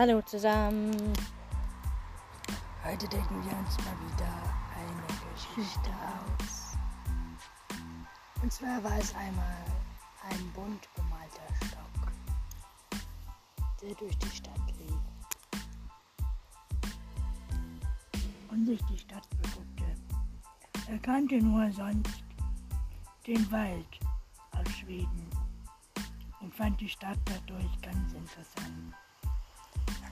Hallo zusammen. Heute denken wir uns mal wieder eine Geschichte aus. Und zwar war es einmal ein bunt bemalter Stock, der durch die Stadt lief und sich die Stadt beguckte. Er kannte nur sonst den Wald aus Schweden und fand die Stadt dadurch ganz interessant.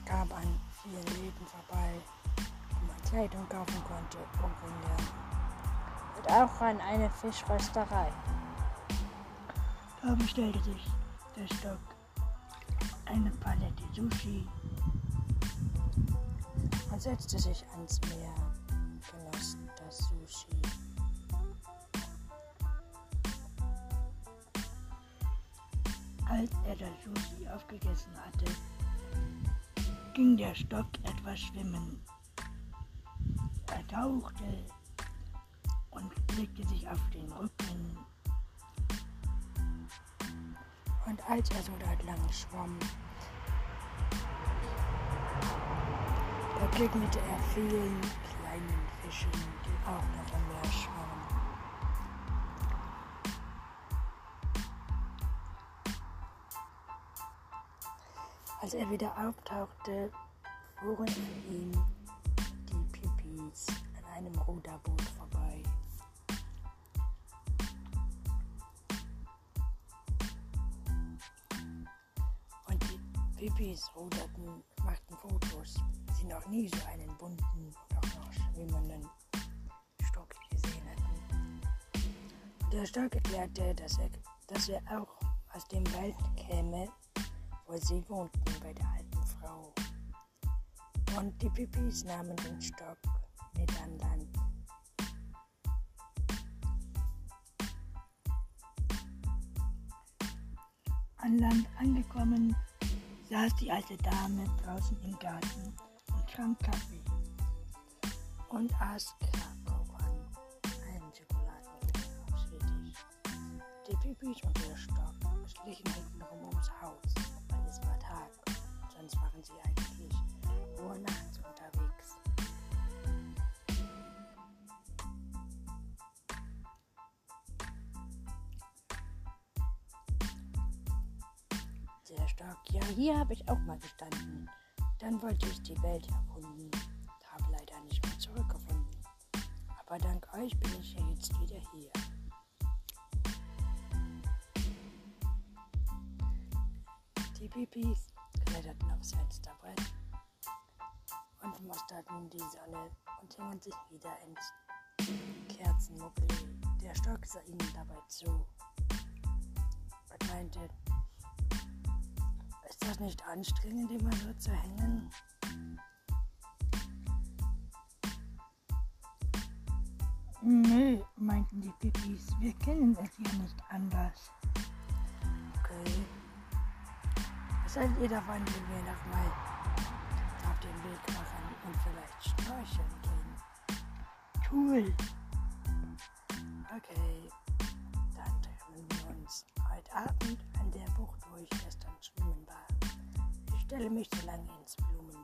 Kam an vielen Läden vorbei, wo man Kleidung kaufen konnte und Ringe. Und auch an eine Fischrösterei. Da bestellte sich der Stock eine Palette Sushi und setzte sich ans Meer, genoss das Sushi. Als er das Sushi aufgegessen hatte, ging der Stock etwas schwimmen. Er tauchte und legte sich auf den Rücken. Und als er so dort lang schwamm, begegnete er vielen kleinen Fischen, die auch noch Als er wieder auftauchte, fuhren an ihm die Pipis an einem Ruderboot vorbei. Und die Pipis ruderten, machten Fotos, sie noch nie so einen bunten auch noch schwimmenden Stock gesehen hatten. Der Stock erklärte, dass er, dass er auch aus dem Wald käme, wo sie wohnten bei der alten Frau. Und die Pipis nahmen den Stock mit an Land. An Land angekommen, saß die alte Dame draußen im Garten und trank Kaffee und aß Krakauern, einen Schokoladenkuchen auf. Die Pipis und der Stock schlichen hintenrum ums Haus, es war Tag, sonst waren sie eigentlich nur nachts unterwegs. Der Stock, ja, hier habe ich auch mal gestanden. Dann wollte ich die Welt erkunden, habe leider nicht mehr zurückgefunden. Aber dank euch bin ich ja jetzt wieder hier. Pipis kletterten aufs Fensterbrett und musterten die Sonne und hingen sich wieder ins Kerzenmuggel. Der Stock sah ihnen dabei zu und meinte, ist das nicht anstrengend, immer nur zu hängen? Nö, meinten die Pipis, wir kennen es hier nicht anders. Haltet ihr davon, wenn wir noch mal auf den Weg machen und vielleicht schnorcheln gehen? Cool. Okay, dann treffen wir uns heute Abend an der Bucht, wo ich gestern schwimmen war. Ich stelle mich so lange ins Blumen